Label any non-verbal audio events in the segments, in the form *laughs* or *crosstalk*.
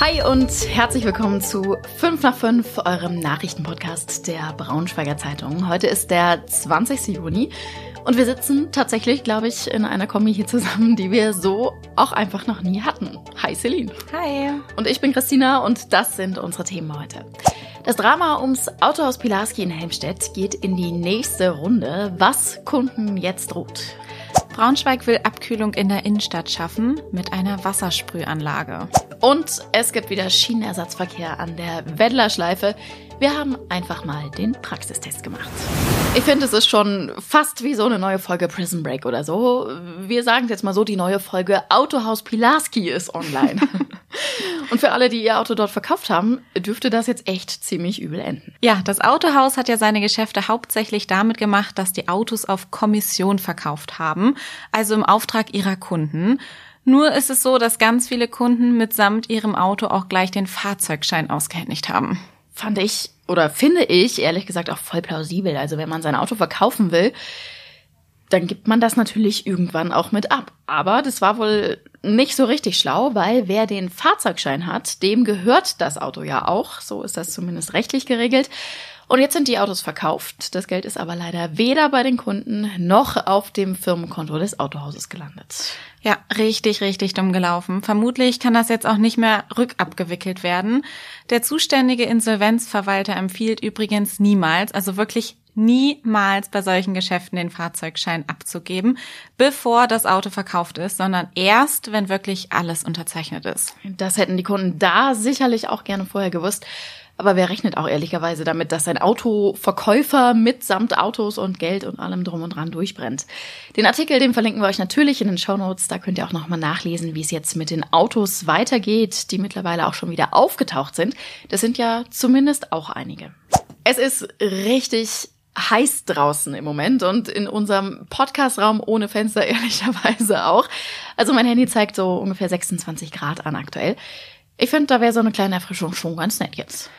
Hi und herzlich willkommen zu 5 nach 5, eurem Nachrichtenpodcast der Braunschweiger Zeitung. Heute ist der 20. Juni und wir sitzen tatsächlich, glaube ich, in einer Kombi hier zusammen, die wir so auch einfach noch nie hatten. Hi Celine. Hi. Und ich bin Christina und das sind unsere Themen heute. Das Drama ums Autohaus Pilarski in Helmstedt geht in die nächste Runde. Was Kunden jetzt droht. Braunschweig will Abkühlung in der Innenstadt schaffen mit einer Wassersprühanlage. Und es gibt wieder Schienenersatzverkehr an der Weddlerschleife. Wir haben einfach mal den Praxistest gemacht. Ich finde, es ist schon fast wie so eine neue Folge Prison Break oder so. Wir sagen es jetzt mal so, die neue Folge Autohaus Pilarski ist online. *laughs* Und für alle, die ihr Auto dort verkauft haben, dürfte das jetzt echt ziemlich übel enden. Ja, das Autohaus hat ja seine Geschäfte hauptsächlich damit gemacht, dass die Autos auf Kommission verkauft haben, also im Auftrag ihrer Kunden. Nur ist es so, dass ganz viele Kunden mitsamt ihrem Auto auch gleich den Fahrzeugschein ausgehändigt haben fand ich oder finde ich ehrlich gesagt auch voll plausibel. Also wenn man sein Auto verkaufen will, dann gibt man das natürlich irgendwann auch mit ab. Aber das war wohl nicht so richtig schlau, weil wer den Fahrzeugschein hat, dem gehört das Auto ja auch. So ist das zumindest rechtlich geregelt. Und jetzt sind die Autos verkauft. Das Geld ist aber leider weder bei den Kunden noch auf dem Firmenkonto des Autohauses gelandet. Ja, richtig, richtig dumm gelaufen. Vermutlich kann das jetzt auch nicht mehr rückabgewickelt werden. Der zuständige Insolvenzverwalter empfiehlt übrigens niemals, also wirklich niemals bei solchen Geschäften den Fahrzeugschein abzugeben, bevor das Auto verkauft ist, sondern erst, wenn wirklich alles unterzeichnet ist. Das hätten die Kunden da sicherlich auch gerne vorher gewusst. Aber wer rechnet auch ehrlicherweise damit, dass ein Autoverkäufer mitsamt Autos und Geld und allem drum und dran durchbrennt? Den Artikel, den verlinken wir euch natürlich in den Show Notes. Da könnt ihr auch nochmal nachlesen, wie es jetzt mit den Autos weitergeht, die mittlerweile auch schon wieder aufgetaucht sind. Das sind ja zumindest auch einige. Es ist richtig heiß draußen im Moment und in unserem Podcastraum ohne Fenster *laughs* ehrlicherweise auch. Also mein Handy zeigt so ungefähr 26 Grad an aktuell. Ich finde, da wäre so eine kleine Erfrischung schon ganz nett jetzt.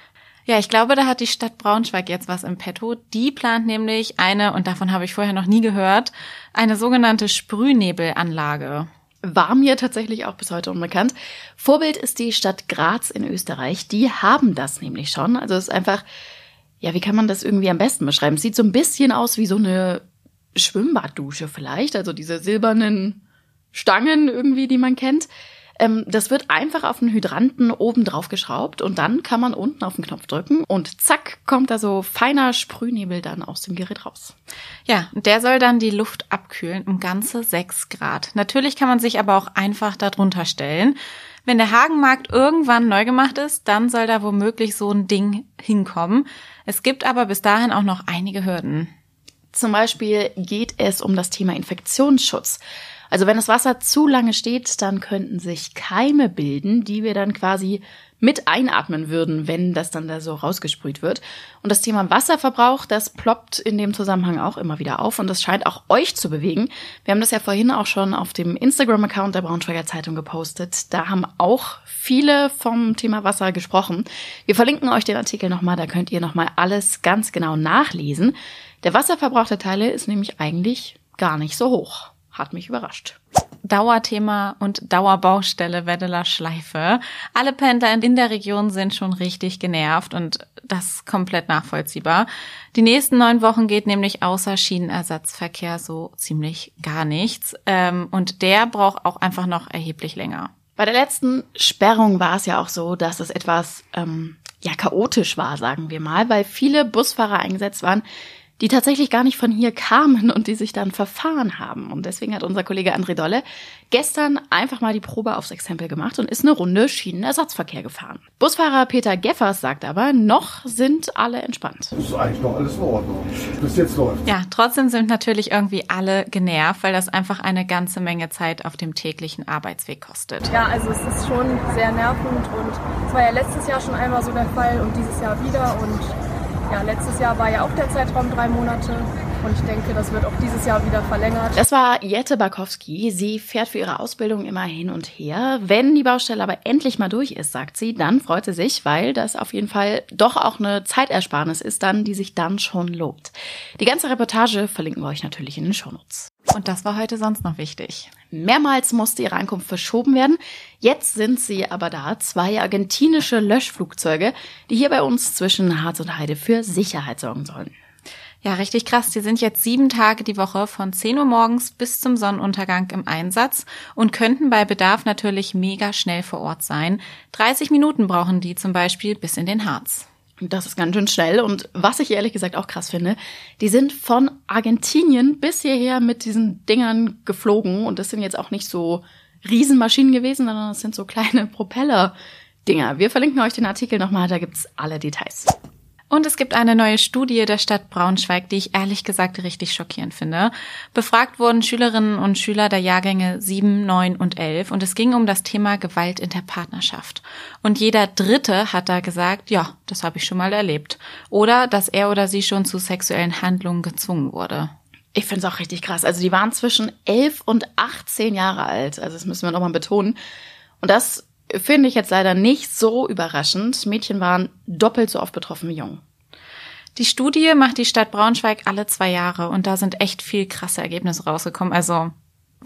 Ja, ich glaube, da hat die Stadt Braunschweig jetzt was im Petto. Die plant nämlich eine, und davon habe ich vorher noch nie gehört, eine sogenannte Sprühnebelanlage. War mir tatsächlich auch bis heute unbekannt. Vorbild ist die Stadt Graz in Österreich. Die haben das nämlich schon. Also es ist einfach, ja, wie kann man das irgendwie am besten beschreiben? Es sieht so ein bisschen aus wie so eine Schwimmbaddusche vielleicht. Also diese silbernen Stangen irgendwie, die man kennt. Ähm, das wird einfach auf den Hydranten oben drauf geschraubt und dann kann man unten auf den Knopf drücken und zack kommt da so feiner Sprühnebel dann aus dem Gerät raus. Ja, der soll dann die Luft abkühlen um ganze sechs Grad. Natürlich kann man sich aber auch einfach darunter stellen. Wenn der Hagenmarkt irgendwann neu gemacht ist, dann soll da womöglich so ein Ding hinkommen. Es gibt aber bis dahin auch noch einige Hürden. Zum Beispiel geht es um das Thema Infektionsschutz. Also wenn das Wasser zu lange steht, dann könnten sich Keime bilden, die wir dann quasi mit einatmen würden, wenn das dann da so rausgesprüht wird. Und das Thema Wasserverbrauch, das ploppt in dem Zusammenhang auch immer wieder auf und das scheint auch euch zu bewegen. Wir haben das ja vorhin auch schon auf dem Instagram-Account der Braunschweiger Zeitung gepostet. Da haben auch viele vom Thema Wasser gesprochen. Wir verlinken euch den Artikel nochmal, da könnt ihr nochmal alles ganz genau nachlesen. Der Wasserverbrauch der Teile ist nämlich eigentlich gar nicht so hoch hat mich überrascht. Dauerthema und Dauerbaustelle Weddeler Schleife. Alle Pendler in der Region sind schon richtig genervt und das komplett nachvollziehbar. Die nächsten neun Wochen geht nämlich außer Schienenersatzverkehr so ziemlich gar nichts. Ähm, und der braucht auch einfach noch erheblich länger. Bei der letzten Sperrung war es ja auch so, dass es etwas ähm, ja chaotisch war, sagen wir mal, weil viele Busfahrer eingesetzt waren, die tatsächlich gar nicht von hier kamen und die sich dann verfahren haben. Und deswegen hat unser Kollege André Dolle gestern einfach mal die Probe aufs Exempel gemacht und ist eine Runde Schienenersatzverkehr gefahren. Busfahrer Peter Geffers sagt aber, noch sind alle entspannt. Das ist eigentlich noch alles in Ordnung. Bis jetzt läuft. Ja, trotzdem sind natürlich irgendwie alle genervt, weil das einfach eine ganze Menge Zeit auf dem täglichen Arbeitsweg kostet. Ja, also es ist schon sehr nervend und es war ja letztes Jahr schon einmal so der Fall und dieses Jahr wieder und ja, letztes Jahr war ja auch der Zeitraum drei Monate. Und ich denke, das wird auch dieses Jahr wieder verlängert. Das war Jette Barkowski. Sie fährt für ihre Ausbildung immer hin und her. Wenn die Baustelle aber endlich mal durch ist, sagt sie, dann freut sie sich, weil das auf jeden Fall doch auch eine Zeitersparnis ist dann, die sich dann schon lohnt. Die ganze Reportage verlinken wir euch natürlich in den Shownotes. Und das war heute sonst noch wichtig. Mehrmals musste ihre Ankunft verschoben werden. Jetzt sind sie aber da. Zwei argentinische Löschflugzeuge, die hier bei uns zwischen Harz und Heide für Sicherheit sorgen sollen. Ja, richtig krass. Die sind jetzt sieben Tage die Woche von 10 Uhr morgens bis zum Sonnenuntergang im Einsatz und könnten bei Bedarf natürlich mega schnell vor Ort sein. 30 Minuten brauchen die zum Beispiel bis in den Harz. Das ist ganz schön schnell. Und was ich ehrlich gesagt auch krass finde, die sind von Argentinien bis hierher mit diesen Dingern geflogen. Und das sind jetzt auch nicht so Riesenmaschinen gewesen, sondern das sind so kleine Propeller-Dinger. Wir verlinken euch den Artikel nochmal, da gibt's alle Details. Und es gibt eine neue Studie der Stadt Braunschweig, die ich ehrlich gesagt richtig schockierend finde. Befragt wurden Schülerinnen und Schüler der Jahrgänge 7, 9 und 11 und es ging um das Thema Gewalt in der Partnerschaft. Und jeder Dritte hat da gesagt, ja, das habe ich schon mal erlebt. Oder dass er oder sie schon zu sexuellen Handlungen gezwungen wurde. Ich finde es auch richtig krass. Also die waren zwischen 11 und 18 Jahre alt. Also das müssen wir nochmal betonen. Und das finde ich jetzt leider nicht so überraschend. Mädchen waren doppelt so oft betroffen wie Jungen. Die Studie macht die Stadt Braunschweig alle zwei Jahre und da sind echt viel krasse Ergebnisse rausgekommen. Also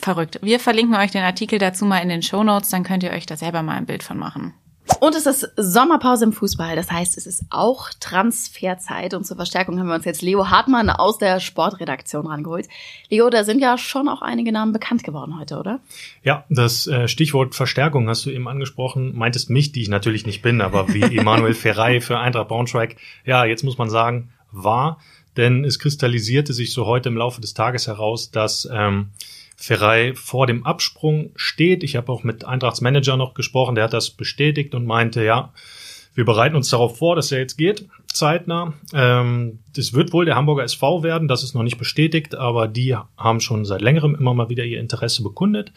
verrückt. Wir verlinken euch den Artikel dazu mal in den Show Notes, dann könnt ihr euch da selber mal ein Bild von machen. Und es ist Sommerpause im Fußball. Das heißt, es ist auch Transferzeit. Und zur Verstärkung haben wir uns jetzt Leo Hartmann aus der Sportredaktion rangeholt. Leo, da sind ja schon auch einige Namen bekannt geworden heute, oder? Ja, das äh, Stichwort Verstärkung hast du eben angesprochen. Meintest mich, die ich natürlich nicht bin, aber wie *laughs* Emanuel Ferrei für Eintracht Braunschweig. Ja, jetzt muss man sagen, war. Denn es kristallisierte sich so heute im Laufe des Tages heraus, dass ähm, Ferrei vor dem Absprung steht. Ich habe auch mit Eintrachts Manager noch gesprochen, der hat das bestätigt und meinte, ja, wir bereiten uns darauf vor, dass er jetzt geht, zeitnah. Ähm, das wird wohl der Hamburger SV werden, das ist noch nicht bestätigt, aber die haben schon seit längerem immer mal wieder ihr Interesse bekundet.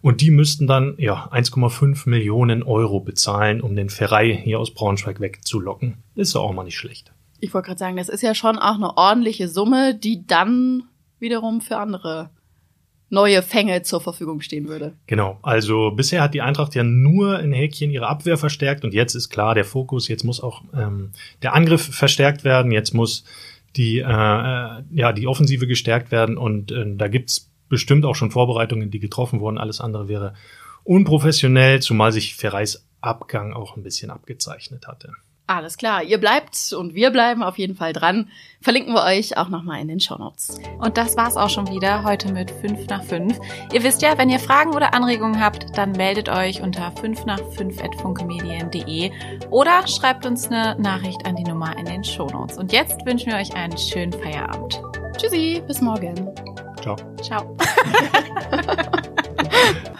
Und die müssten dann ja 1,5 Millionen Euro bezahlen, um den Ferrei hier aus Braunschweig wegzulocken. Ist auch mal nicht schlecht. Ich wollte gerade sagen, das ist ja schon auch eine ordentliche Summe, die dann wiederum für andere neue Fänge zur Verfügung stehen würde. Genau. Also bisher hat die Eintracht ja nur in Häkchen ihre Abwehr verstärkt und jetzt ist klar der Fokus. Jetzt muss auch ähm, der Angriff verstärkt werden. Jetzt muss die äh, äh, ja die Offensive gestärkt werden und äh, da gibt's bestimmt auch schon Vorbereitungen, die getroffen wurden. Alles andere wäre unprofessionell, zumal sich Ferreis Abgang auch ein bisschen abgezeichnet hatte. Alles klar, ihr bleibt und wir bleiben auf jeden Fall dran. Verlinken wir euch auch nochmal in den Shownotes. Und das war's auch schon wieder heute mit 5 nach 5. Ihr wisst ja, wenn ihr Fragen oder Anregungen habt, dann meldet euch unter 5 nach 5 at funkemedien.de oder schreibt uns eine Nachricht an die Nummer in den Shownotes. Und jetzt wünschen wir euch einen schönen Feierabend. Tschüssi, bis morgen. Ciao. Ciao. *laughs*